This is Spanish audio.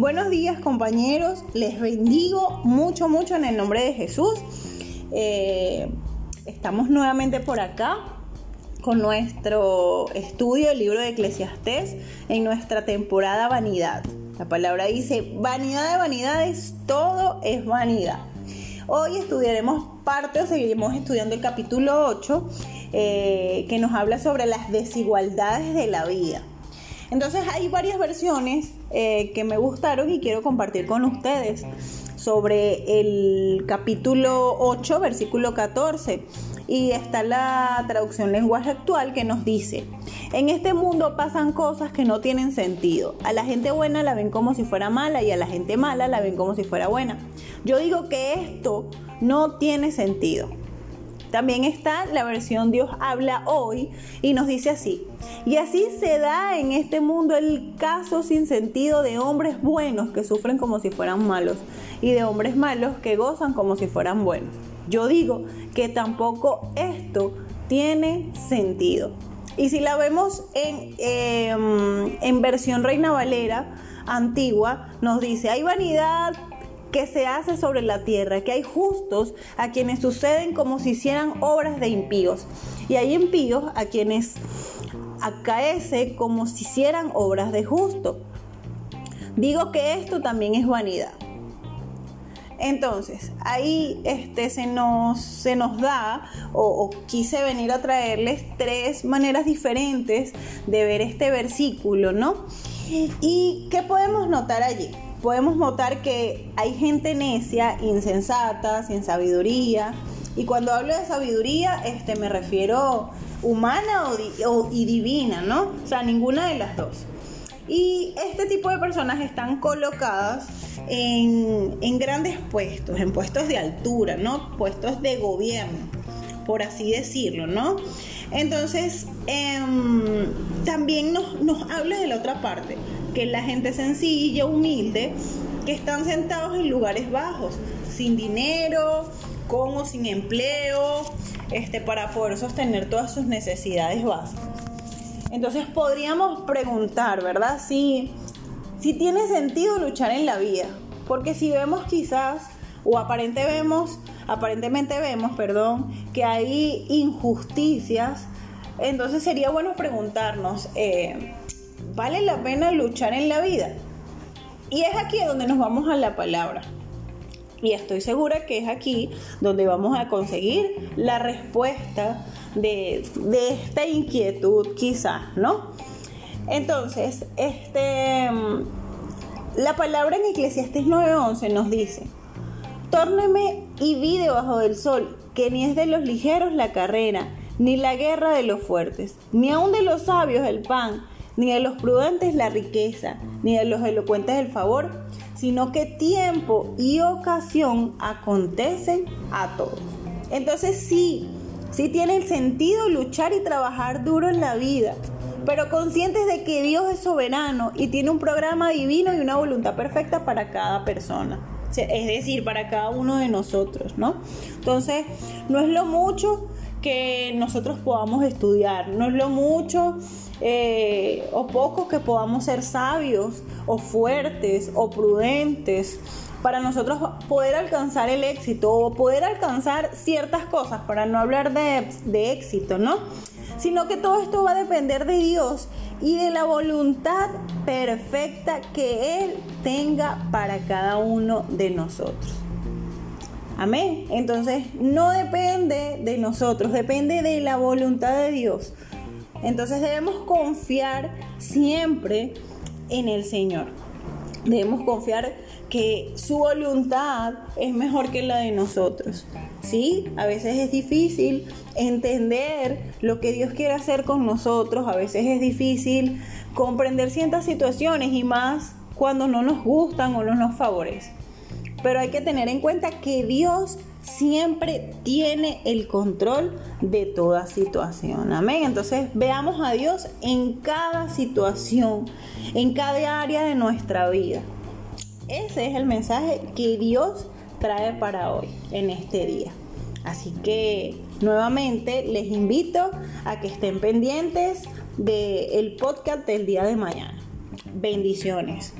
Buenos días compañeros, les bendigo mucho, mucho en el nombre de Jesús. Eh, estamos nuevamente por acá con nuestro estudio del libro de Eclesiastés en nuestra temporada vanidad. La palabra dice, vanidad de vanidades, todo es vanidad. Hoy estudiaremos parte o seguiremos estudiando el capítulo 8 eh, que nos habla sobre las desigualdades de la vida. Entonces hay varias versiones eh, que me gustaron y quiero compartir con ustedes sobre el capítulo 8, versículo 14. Y está la traducción lenguaje actual que nos dice, en este mundo pasan cosas que no tienen sentido. A la gente buena la ven como si fuera mala y a la gente mala la ven como si fuera buena. Yo digo que esto no tiene sentido. También está la versión Dios habla hoy y nos dice así. Y así se da en este mundo el caso sin sentido de hombres buenos que sufren como si fueran malos y de hombres malos que gozan como si fueran buenos. Yo digo que tampoco esto tiene sentido. Y si la vemos en, em, en versión Reina Valera antigua, nos dice, hay vanidad que se hace sobre la tierra, que hay justos a quienes suceden como si hicieran obras de impíos, y hay impíos a quienes acaece como si hicieran obras de justo. Digo que esto también es vanidad. Entonces, ahí este, se, nos, da, o, o, quise venir a traerles tres maneras diferentes de ver este versículo, ¿no? ¿Y qué podemos notar allí? Podemos notar que hay gente necia, insensata, sin sabiduría. Y cuando hablo de sabiduría, este, me refiero humana o, y divina, ¿no? O sea, ninguna de las dos. Y este tipo de personas están colocadas en, en, grandes puestos, en puestos de altura, ¿no? Puestos de gobierno, por así decirlo, ¿no? Entonces, eh, también nos, nos habla de la otra parte, que es la gente sencilla, humilde, que están sentados en lugares bajos, sin dinero, con o sin empleo, este, para poder sostener todas sus necesidades básicas. Entonces podríamos preguntar, ¿verdad? Si, si tiene sentido luchar en la vida. Porque si vemos quizás, o aparente vemos, aparentemente vemos, perdón, que hay injusticias, entonces sería bueno preguntarnos, eh, ¿Vale la pena luchar en la vida? Y es aquí donde nos vamos a la palabra. Y estoy segura que es aquí donde vamos a conseguir la respuesta de, esta inquietud quizás, ¿no? Entonces, este, la palabra en Eclesiastes 9:11 nos dice, Tórneme y vi debajo del sol, que ni es de los ligeros la carrera, ni la guerra de los fuertes, ni aun de los sabios el pan, ni de los prudentes la riqueza, ni de los elocuentes el favor, sino que tiempo y ocasión acontecen a todos. Entonces sí, sí tiene el sentido luchar y trabajar duro en la vida, pero conscientes de que Dios es soberano y tiene un programa divino y una voluntad perfecta para cada persona. Es decir, para cada uno de nosotros, ¿no? Entonces, no es lo mucho que nosotros podamos estudiar, no es lo mucho eh, o poco que podamos ser sabios o fuertes o prudentes para nosotros poder alcanzar el éxito o poder alcanzar ciertas cosas, para no hablar de, de éxito, ¿no? Sino que todo esto va a depender de Dios y de la voluntad perfecta que Él tenga para cada uno de nosotros. Amén. Entonces no depende de nosotros, depende de la voluntad de Dios. Entonces debemos confiar siempre en el Señor. Debemos confiar que su voluntad es mejor que la de nosotros. Sí, a veces es difícil entender lo que Dios quiere hacer con nosotros, a veces es difícil comprender ciertas situaciones y más cuando no nos gustan o no nos favorecen. Pero hay que tener en cuenta que Dios siempre tiene el control de toda situación. Amén. Entonces veamos a Dios en cada situación, en cada área de nuestra vida. Ese es el mensaje que Dios trae para hoy, en este día. Así que nuevamente les invito a que estén pendientes del podcast del día de mañana. Bendiciones.